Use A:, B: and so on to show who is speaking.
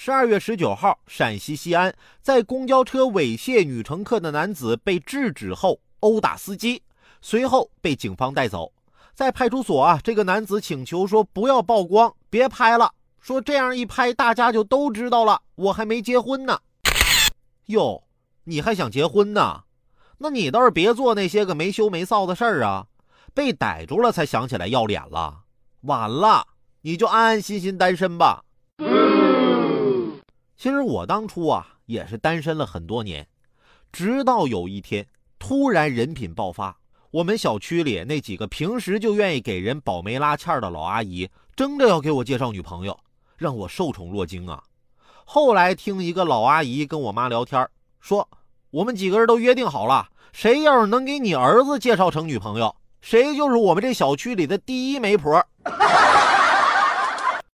A: 十二月十九号，陕西西安，在公交车猥亵女乘客的男子被制止后殴打司机，随后被警方带走。在派出所啊，这个男子请求说不要曝光，别拍了，说这样一拍大家就都知道了，我还没结婚呢。哟，你还想结婚呢？那你倒是别做那些个没羞没臊的事儿啊！被逮住了才想起来要脸了，晚了，你就安安心心单身吧。其实我当初啊也是单身了很多年，直到有一天突然人品爆发，我们小区里那几个平时就愿意给人保媒拉纤的老阿姨，争着要给我介绍女朋友，让我受宠若惊啊。后来听一个老阿姨跟我妈聊天，说我们几个人都约定好了，谁要是能给你儿子介绍成女朋友，谁就是我们这小区里的第一媒婆。